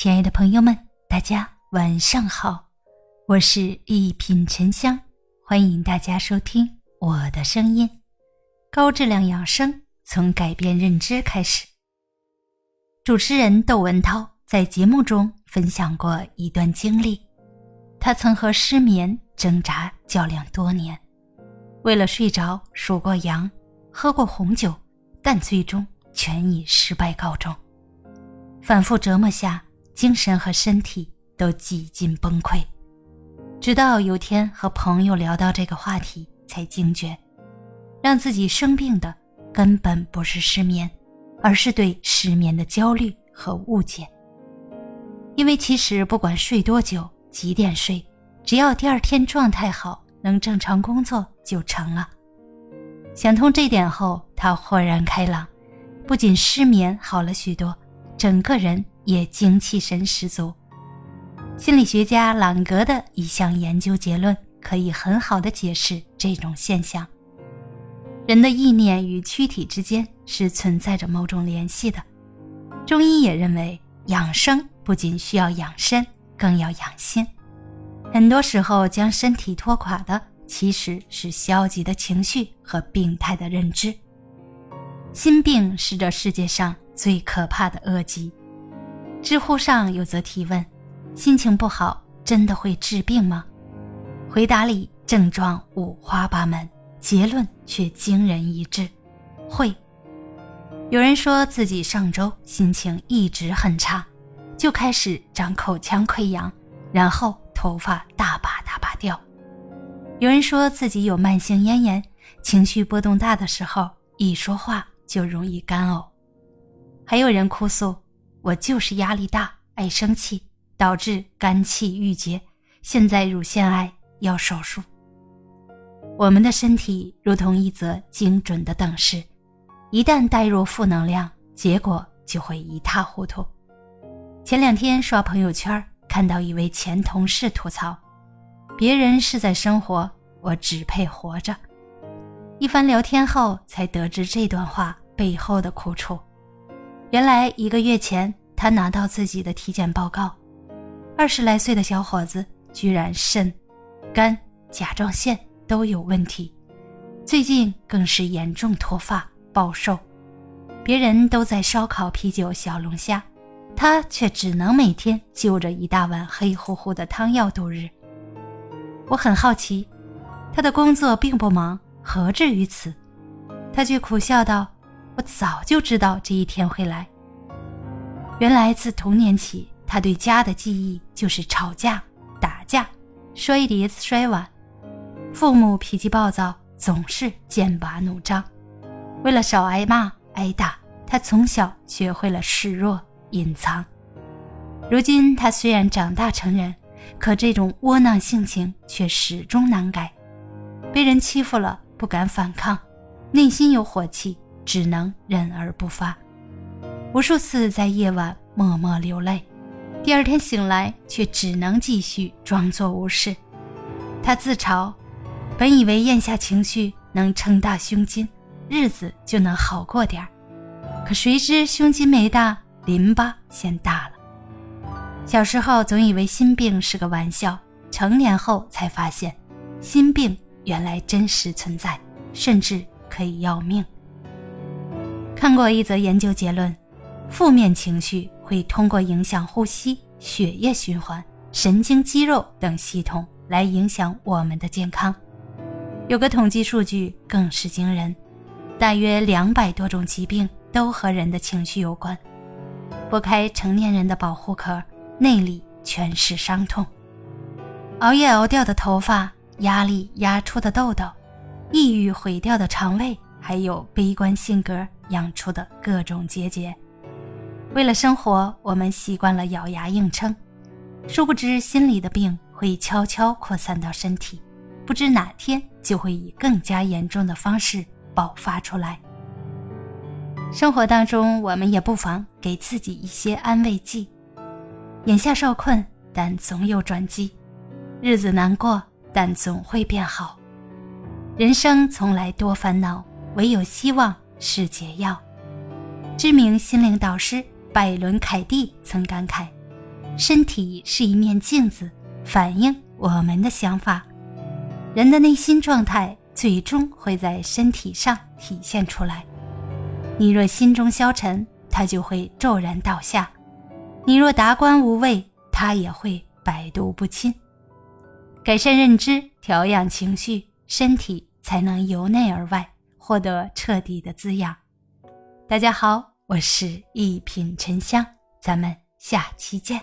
亲爱的朋友们，大家晚上好，我是一品沉香，欢迎大家收听我的声音，高质量养生从改变认知开始。主持人窦文涛在节目中分享过一段经历，他曾和失眠挣扎较量多年，为了睡着数过羊，喝过红酒，但最终全以失败告终。反复折磨下。精神和身体都几近崩溃，直到有天和朋友聊到这个话题，才惊觉，让自己生病的根本不是失眠，而是对失眠的焦虑和误解。因为其实不管睡多久、几点睡，只要第二天状态好，能正常工作就成了。想通这点后，他豁然开朗，不仅失眠好了许多，整个人。也精气神十足。心理学家朗格的一项研究结论可以很好的解释这种现象：人的意念与躯体之间是存在着某种联系的。中医也认为，养生不仅需要养身，更要养心。很多时候，将身体拖垮的其实是消极的情绪和病态的认知。心病是这世界上最可怕的恶疾。知乎上有则提问：“心情不好真的会治病吗？”回答里症状五花八门，结论却惊人一致：会。有人说自己上周心情一直很差，就开始长口腔溃疡，然后头发大把大把掉；有人说自己有慢性咽炎，情绪波动大的时候一说话就容易干呕；还有人哭诉。我就是压力大，爱生气，导致肝气郁结，现在乳腺癌要手术。我们的身体如同一则精准的等式，一旦带入负能量，结果就会一塌糊涂。前两天刷朋友圈，看到一位前同事吐槽：“别人是在生活，我只配活着。”一番聊天后，才得知这段话背后的苦楚。原来一个月前，他拿到自己的体检报告，二十来岁的小伙子居然肾、肝、甲状腺都有问题，最近更是严重脱发暴瘦。别人都在烧烤、啤酒、小龙虾，他却只能每天就着一大碗黑乎乎的汤药度日。我很好奇，他的工作并不忙，何至于此？他却苦笑道。我早就知道这一天会来。原来自童年起，他对家的记忆就是吵架、打架、摔碟子、摔碗。父母脾气暴躁，总是剑拔弩张。为了少挨骂、挨打，他从小学会了示弱、隐藏。如今他虽然长大成人，可这种窝囊性情却始终难改。被人欺负了，不敢反抗，内心有火气。只能忍而不发，无数次在夜晚默默流泪，第二天醒来却只能继续装作无事。他自嘲，本以为咽下情绪能撑大胸襟，日子就能好过点儿，可谁知胸襟没大，淋巴先大了。小时候总以为心病是个玩笑，成年后才发现，心病原来真实存在，甚至可以要命。看过一则研究结论，负面情绪会通过影响呼吸、血液循环、神经肌肉等系统来影响我们的健康。有个统计数据更是惊人，大约两百多种疾病都和人的情绪有关。剥开成年人的保护壳，内里全是伤痛。熬夜熬掉的头发，压力压出的痘痘，抑郁毁掉的肠胃，还有悲观性格。养出的各种结节，为了生活，我们习惯了咬牙硬撑，殊不知心里的病会悄悄扩散到身体，不知哪天就会以更加严重的方式爆发出来。生活当中，我们也不妨给自己一些安慰剂。眼下受困，但总有转机；日子难过，但总会变好。人生从来多烦恼，唯有希望。是解药。知名心灵导师拜伦·凯蒂曾感慨：“身体是一面镜子，反映我们的想法。人的内心状态最终会在身体上体现出来。你若心中消沉，它就会骤然倒下；你若达观无畏，它也会百毒不侵。改善认知，调养情绪，身体才能由内而外获得彻底的滋养。大家好，我是一品沉香，咱们下期见。